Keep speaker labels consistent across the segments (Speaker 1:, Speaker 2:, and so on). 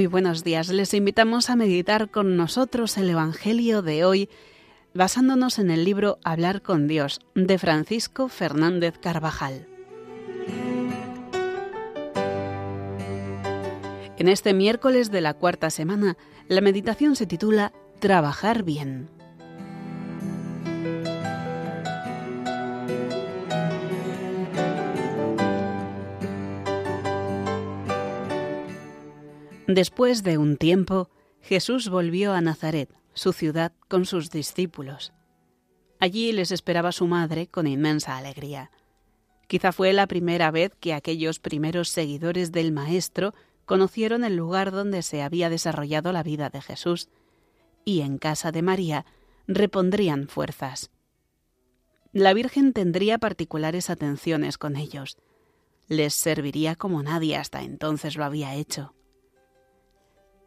Speaker 1: Muy buenos días. Les invitamos a meditar con nosotros el Evangelio de hoy, basándonos en el libro Hablar con Dios de Francisco Fernández Carvajal. En este miércoles de la cuarta semana, la meditación se titula Trabajar bien. Después de un tiempo, Jesús volvió a Nazaret, su ciudad, con sus discípulos. Allí les esperaba su madre con inmensa alegría. Quizá fue la primera vez que aquellos primeros seguidores del Maestro conocieron el lugar donde se había desarrollado la vida de Jesús, y en casa de María repondrían fuerzas. La Virgen tendría particulares atenciones con ellos. Les serviría como nadie hasta entonces lo había hecho.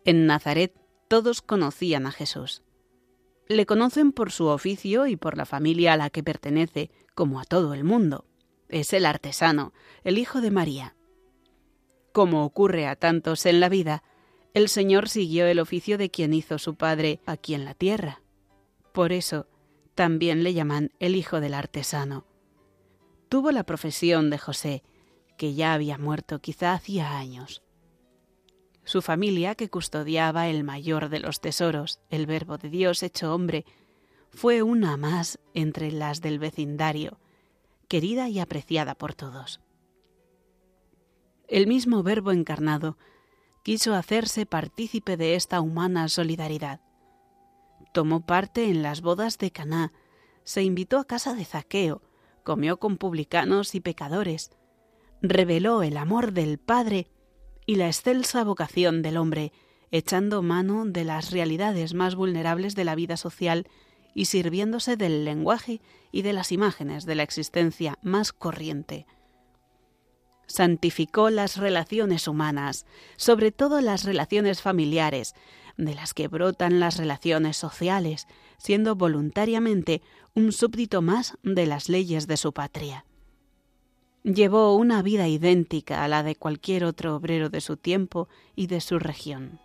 Speaker 1: En Nazaret todos conocían a Jesús. Le conocen por su oficio y por la familia a la que pertenece, como a todo el mundo. Es el artesano, el hijo de María. Como ocurre a tantos en la vida, el Señor siguió el oficio de quien hizo su Padre aquí en la tierra. Por eso también le llaman el hijo del artesano. Tuvo la profesión de José, que ya había muerto quizá hacía años. Su familia, que custodiaba el mayor de los tesoros, el Verbo de Dios hecho hombre, fue una más entre las del vecindario, querida y apreciada por todos. El mismo Verbo encarnado quiso hacerse partícipe de esta humana solidaridad. Tomó parte en las bodas de Caná, se invitó a casa de Zaqueo, comió con publicanos y pecadores, reveló el amor del Padre y la excelsa vocación del hombre, echando mano de las realidades más vulnerables de la vida social y sirviéndose del lenguaje y de las imágenes de la existencia más corriente. Santificó las relaciones humanas, sobre todo las relaciones familiares, de las que brotan las relaciones sociales, siendo voluntariamente un súbdito más de las leyes de su patria. Llevó una vida idéntica a la de cualquier otro obrero de su tiempo y de su región.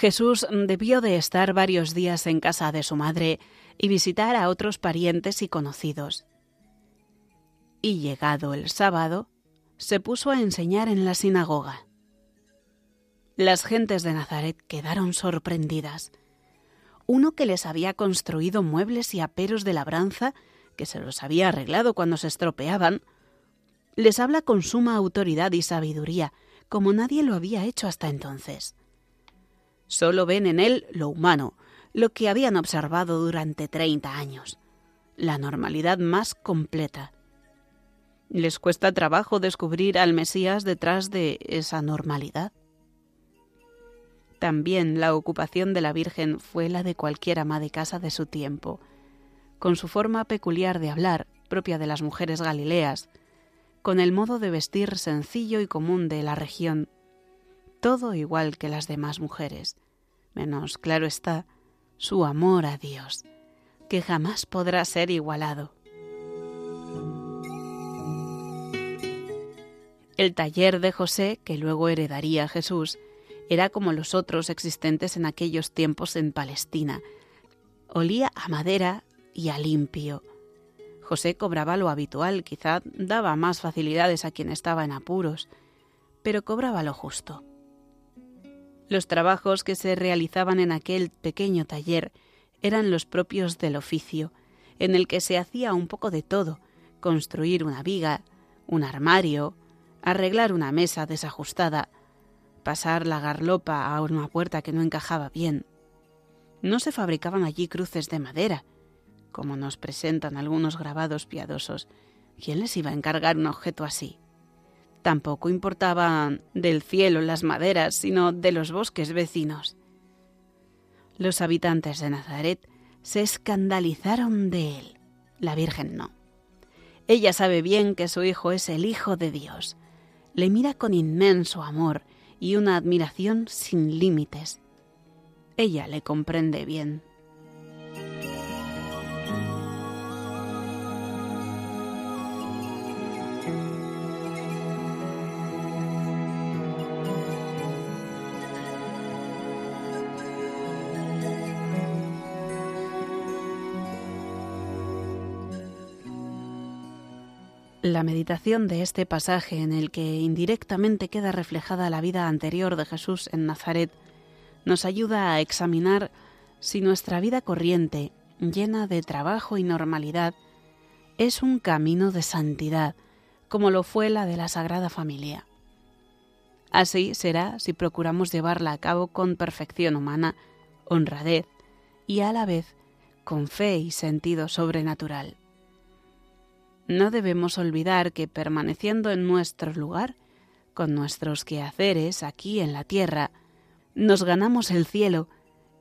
Speaker 1: Jesús debió de estar varios días en casa de su madre y visitar a otros parientes y conocidos. Y llegado el sábado, se puso a enseñar en la sinagoga. Las gentes de Nazaret quedaron sorprendidas. Uno que les había construido muebles y aperos de labranza, que se los había arreglado cuando se estropeaban, les habla con suma autoridad y sabiduría, como nadie lo había hecho hasta entonces. Solo ven en él lo humano, lo que habían observado durante treinta años, la normalidad más completa. Les cuesta trabajo descubrir al Mesías detrás de esa normalidad. También la ocupación de la Virgen fue la de cualquier ama de casa de su tiempo, con su forma peculiar de hablar, propia de las mujeres galileas, con el modo de vestir sencillo y común de la región, todo igual que las demás mujeres, menos, claro está, su amor a Dios, que jamás podrá ser igualado. El taller de José, que luego heredaría Jesús, era como los otros existentes en aquellos tiempos en Palestina. Olía a madera y a limpio. José cobraba lo habitual, quizá daba más facilidades a quien estaba en apuros, pero cobraba lo justo. Los trabajos que se realizaban en aquel pequeño taller eran los propios del oficio, en el que se hacía un poco de todo, construir una viga, un armario, arreglar una mesa desajustada, pasar la garlopa a una puerta que no encajaba bien. No se fabricaban allí cruces de madera, como nos presentan algunos grabados piadosos. ¿Quién les iba a encargar un objeto así? Tampoco importaban del cielo las maderas, sino de los bosques vecinos. Los habitantes de Nazaret se escandalizaron de él. La Virgen no. Ella sabe bien que su hijo es el Hijo de Dios. Le mira con inmenso amor y una admiración sin límites. Ella le comprende bien. La meditación de este pasaje en el que indirectamente queda reflejada la vida anterior de Jesús en Nazaret nos ayuda a examinar si nuestra vida corriente, llena de trabajo y normalidad, es un camino de santidad, como lo fue la de la Sagrada Familia. Así será si procuramos llevarla a cabo con perfección humana, honradez y a la vez con fe y sentido sobrenatural. No debemos olvidar que permaneciendo en nuestro lugar, con nuestros quehaceres aquí en la tierra, nos ganamos el cielo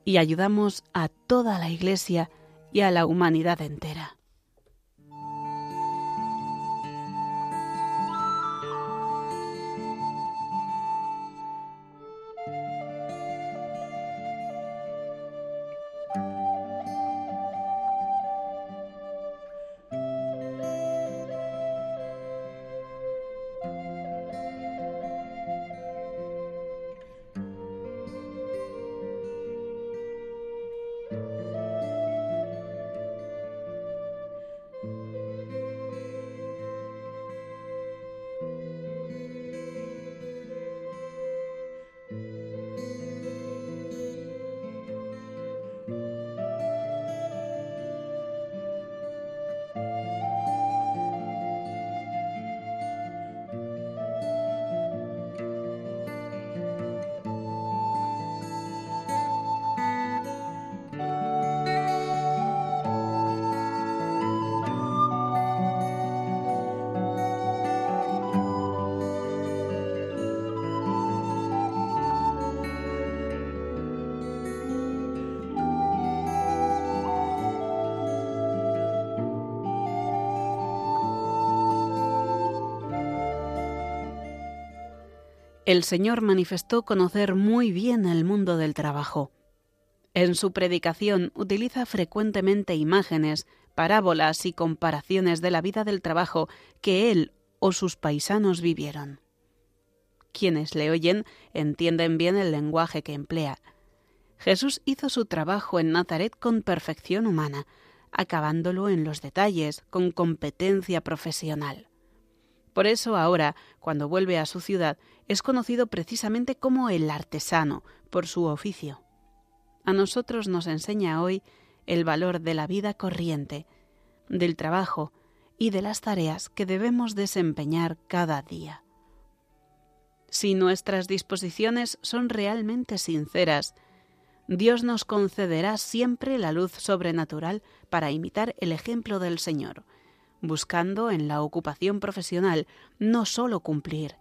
Speaker 1: y ayudamos a toda la Iglesia y a la humanidad entera. El Señor manifestó conocer muy bien el mundo del trabajo. En su predicación utiliza frecuentemente imágenes, parábolas y comparaciones de la vida del trabajo que él o sus paisanos vivieron. Quienes le oyen entienden bien el lenguaje que emplea. Jesús hizo su trabajo en Nazaret con perfección humana, acabándolo en los detalles, con competencia profesional. Por eso ahora, cuando vuelve a su ciudad, es conocido precisamente como el artesano, por su oficio. A nosotros nos enseña hoy el valor de la vida corriente, del trabajo y de las tareas que debemos desempeñar cada día. Si nuestras disposiciones son realmente sinceras, Dios nos concederá siempre la luz sobrenatural para imitar el ejemplo del Señor, buscando en la ocupación profesional no sólo cumplir,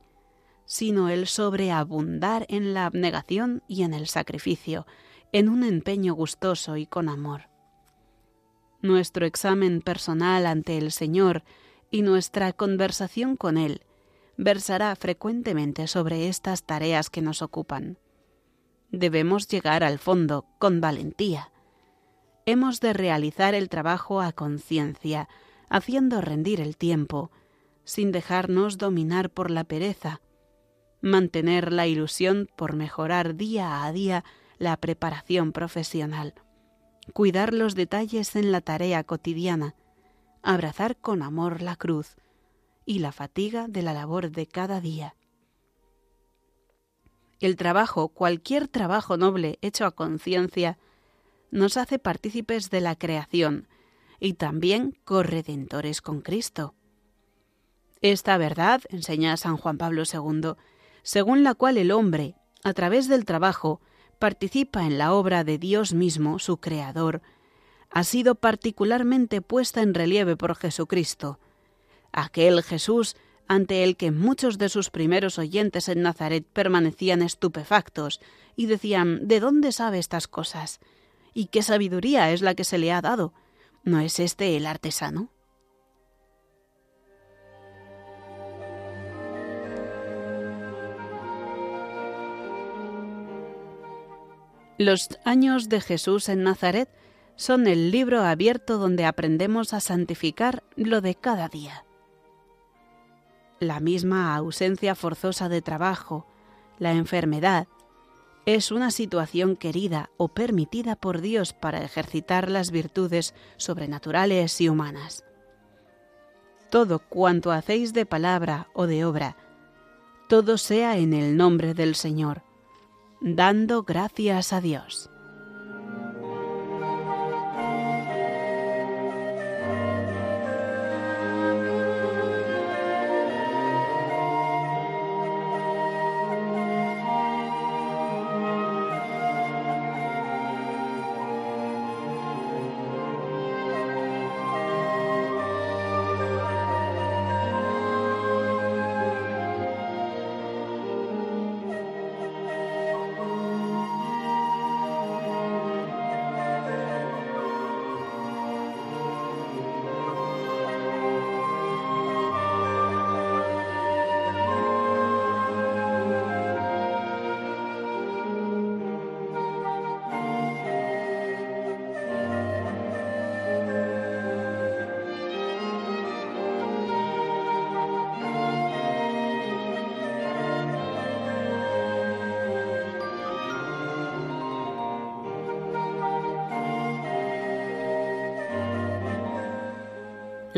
Speaker 1: sino el sobreabundar en la abnegación y en el sacrificio, en un empeño gustoso y con amor. Nuestro examen personal ante el Señor y nuestra conversación con Él versará frecuentemente sobre estas tareas que nos ocupan. Debemos llegar al fondo con valentía. Hemos de realizar el trabajo a conciencia, haciendo rendir el tiempo, sin dejarnos dominar por la pereza, mantener la ilusión por mejorar día a día la preparación profesional, cuidar los detalles en la tarea cotidiana, abrazar con amor la cruz y la fatiga de la labor de cada día. El trabajo, cualquier trabajo noble hecho a conciencia, nos hace partícipes de la creación, y también corredentores con Cristo. Esta verdad, enseña San Juan Pablo II, según la cual el hombre, a través del trabajo, participa en la obra de Dios mismo, su Creador, ha sido particularmente puesta en relieve por Jesucristo, aquel Jesús ante el que muchos de sus primeros oyentes en Nazaret permanecían estupefactos y decían ¿De dónde sabe estas cosas? ¿Y qué sabiduría es la que se le ha dado? ¿No es este el artesano? Los años de Jesús en Nazaret son el libro abierto donde aprendemos a santificar lo de cada día. La misma ausencia forzosa de trabajo, la enfermedad, es una situación querida o permitida por Dios para ejercitar las virtudes sobrenaturales y humanas. Todo cuanto hacéis de palabra o de obra, todo sea en el nombre del Señor, dando gracias a Dios.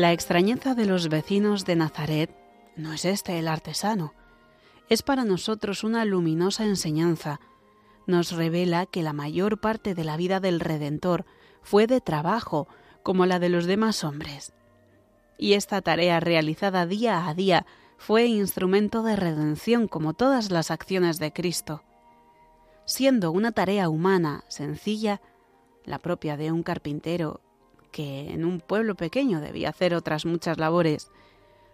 Speaker 1: La extrañeza de los vecinos de Nazaret no es este el artesano. Es para nosotros una luminosa enseñanza. Nos revela que la mayor parte de la vida del Redentor fue de trabajo, como la de los demás hombres. Y esta tarea realizada día a día fue instrumento de redención como todas las acciones de Cristo. Siendo una tarea humana, sencilla, la propia de un carpintero que en un pueblo pequeño debía hacer otras muchas labores,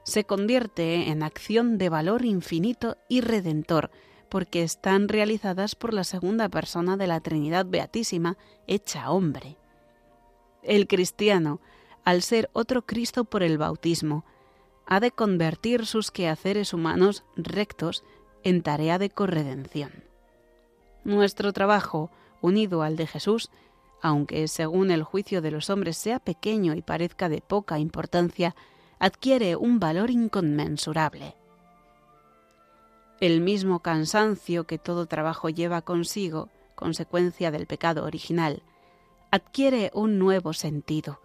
Speaker 1: se convierte en acción de valor infinito y redentor, porque están realizadas por la segunda persona de la Trinidad Beatísima, hecha hombre. El cristiano, al ser otro Cristo por el bautismo, ha de convertir sus quehaceres humanos rectos en tarea de corredención. Nuestro trabajo, unido al de Jesús, aunque según el juicio de los hombres sea pequeño y parezca de poca importancia, adquiere un valor inconmensurable. El mismo cansancio que todo trabajo lleva consigo, consecuencia del pecado original, adquiere un nuevo sentido.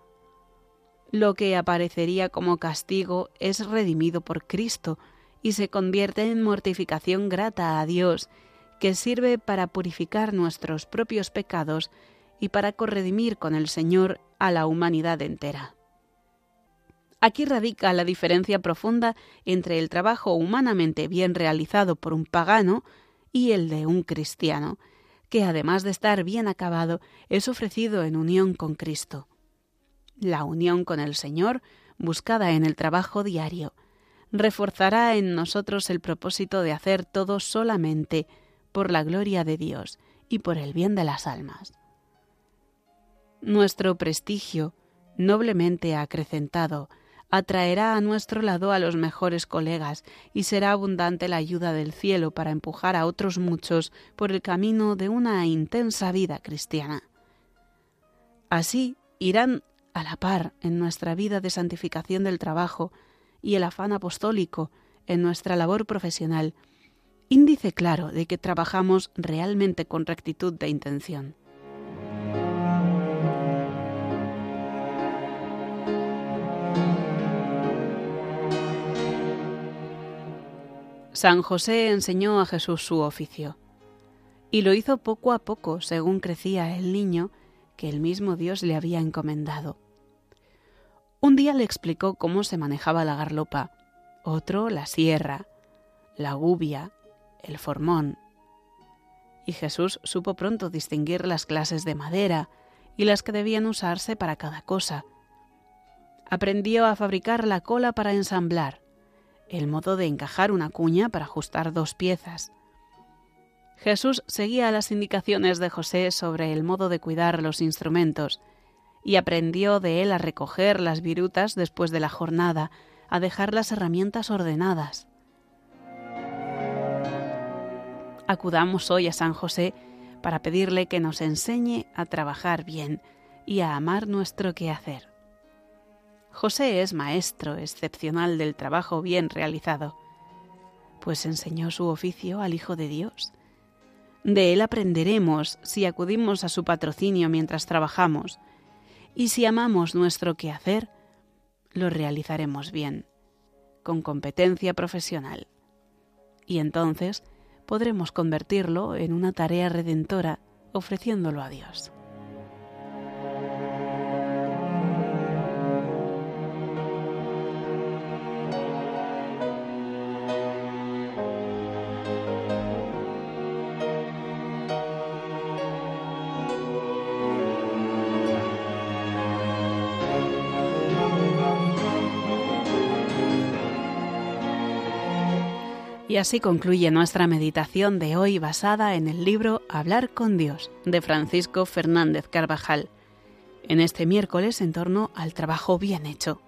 Speaker 1: Lo que aparecería como castigo es redimido por Cristo y se convierte en mortificación grata a Dios, que sirve para purificar nuestros propios pecados y para corredimir con el Señor a la humanidad entera. Aquí radica la diferencia profunda entre el trabajo humanamente bien realizado por un pagano y el de un cristiano, que además de estar bien acabado, es ofrecido en unión con Cristo. La unión con el Señor, buscada en el trabajo diario, reforzará en nosotros el propósito de hacer todo solamente por la gloria de Dios y por el bien de las almas. Nuestro prestigio, noblemente acrecentado, atraerá a nuestro lado a los mejores colegas y será abundante la ayuda del cielo para empujar a otros muchos por el camino de una intensa vida cristiana. Así irán a la par en nuestra vida de santificación del trabajo y el afán apostólico en nuestra labor profesional, índice claro de que trabajamos realmente con rectitud de intención. San José enseñó a Jesús su oficio, y lo hizo poco a poco según crecía el niño que el mismo Dios le había encomendado. Un día le explicó cómo se manejaba la garlopa, otro la sierra, la gubia, el formón. Y Jesús supo pronto distinguir las clases de madera y las que debían usarse para cada cosa. Aprendió a fabricar la cola para ensamblar, el modo de encajar una cuña para ajustar dos piezas. Jesús seguía las indicaciones de José sobre el modo de cuidar los instrumentos y aprendió de él a recoger las virutas después de la jornada, a dejar las herramientas ordenadas. Acudamos hoy a San José para pedirle que nos enseñe a trabajar bien y a amar nuestro quehacer. José es maestro excepcional del trabajo bien realizado, pues enseñó su oficio al Hijo de Dios. De él aprenderemos si acudimos a su patrocinio mientras trabajamos, y si amamos nuestro quehacer, lo realizaremos bien, con competencia profesional. Y entonces podremos convertirlo en una tarea redentora ofreciéndolo a Dios. Y así concluye nuestra meditación de hoy basada en el libro Hablar con Dios de Francisco Fernández Carvajal, en este miércoles en torno al trabajo bien hecho.